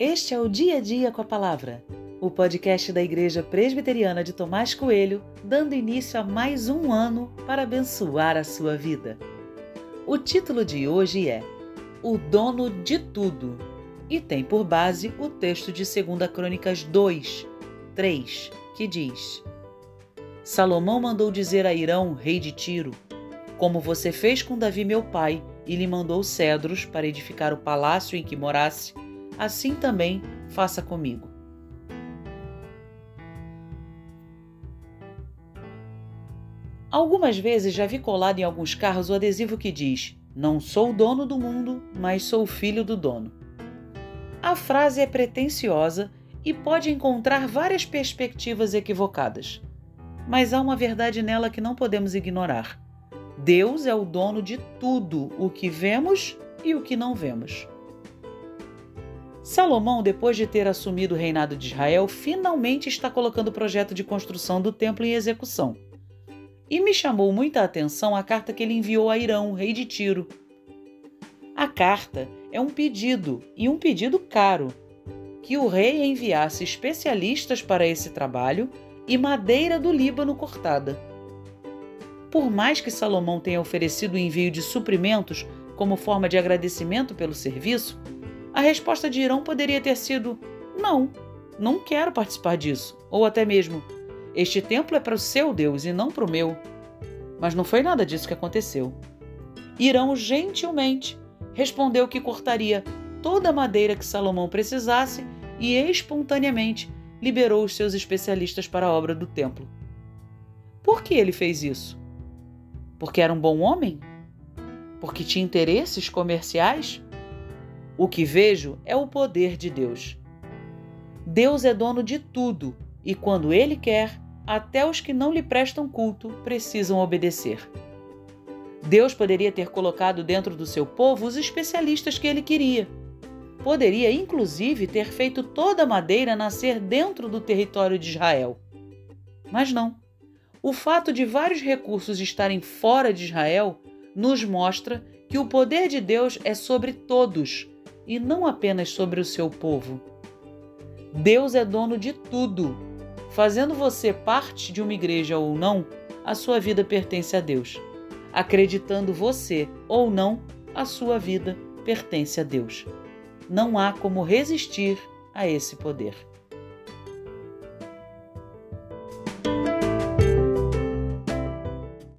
Este é o Dia a Dia com a Palavra, o podcast da Igreja Presbiteriana de Tomás Coelho, dando início a mais um ano para abençoar a sua vida. O título de hoje é O Dono de Tudo e tem por base o texto de 2 Crônicas 2, 3, que diz: Salomão mandou dizer a Irão, rei de Tiro: Como você fez com Davi, meu pai, e lhe mandou cedros para edificar o palácio em que morasse, assim também faça comigo. Algumas vezes já vi colado em alguns carros o adesivo que diz: Não sou dono do mundo, mas sou filho do dono. A frase é pretensiosa e pode encontrar várias perspectivas equivocadas. Mas há uma verdade nela que não podemos ignorar. Deus é o dono de tudo o que vemos e o que não vemos. Salomão, depois de ter assumido o reinado de Israel, finalmente está colocando o projeto de construção do templo em execução. E me chamou muita atenção a carta que ele enviou a Irão, rei de Tiro. A carta é um pedido, e um pedido caro, que o rei enviasse especialistas para esse trabalho e madeira do Líbano cortada. Por mais que Salomão tenha oferecido o envio de suprimentos como forma de agradecimento pelo serviço, a resposta de Irão poderia ter sido: não, não quero participar disso. Ou até mesmo: este templo é para o seu Deus e não para o meu. Mas não foi nada disso que aconteceu. Irão gentilmente respondeu que cortaria toda a madeira que Salomão precisasse e espontaneamente liberou os seus especialistas para a obra do templo. Por que ele fez isso? Porque era um bom homem? Porque tinha interesses comerciais? O que vejo é o poder de Deus. Deus é dono de tudo e, quando Ele quer, até os que não lhe prestam culto precisam obedecer. Deus poderia ter colocado dentro do seu povo os especialistas que ele queria. Poderia, inclusive, ter feito toda a madeira nascer dentro do território de Israel. Mas não. O fato de vários recursos estarem fora de Israel nos mostra que o poder de Deus é sobre todos e não apenas sobre o seu povo. Deus é dono de tudo. Fazendo você parte de uma igreja ou não, a sua vida pertence a Deus. Acreditando você ou não, a sua vida pertence a Deus. Não há como resistir a esse poder.